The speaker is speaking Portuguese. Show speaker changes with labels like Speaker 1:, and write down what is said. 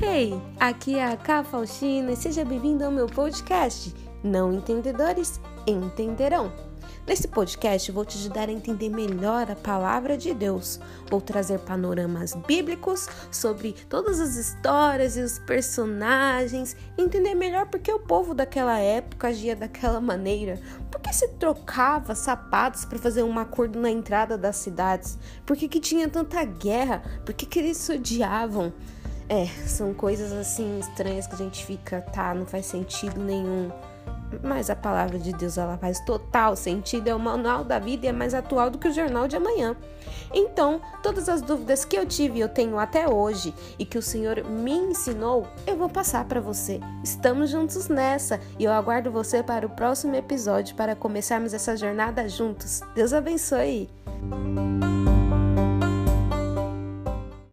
Speaker 1: Ei, aqui é a Cá Faustina e seja bem-vindo ao meu podcast. Não entendedores entenderão. Nesse podcast, vou te ajudar a entender melhor a palavra de Deus. Vou trazer panoramas bíblicos sobre todas as histórias e os personagens, entender melhor porque o povo daquela época agia daquela maneira, por que se trocava sapatos para fazer um acordo na entrada das cidades, por que, que tinha tanta guerra, por que, que eles se odiavam. É, são coisas assim estranhas que a gente fica, tá, não faz sentido nenhum. Mas a palavra de Deus ela faz total sentido, é o manual da vida e é mais atual do que o jornal de amanhã. Então, todas as dúvidas que eu tive e eu tenho até hoje e que o Senhor me ensinou, eu vou passar para você. Estamos juntos nessa e eu aguardo você para o próximo episódio para começarmos essa jornada juntos. Deus abençoe.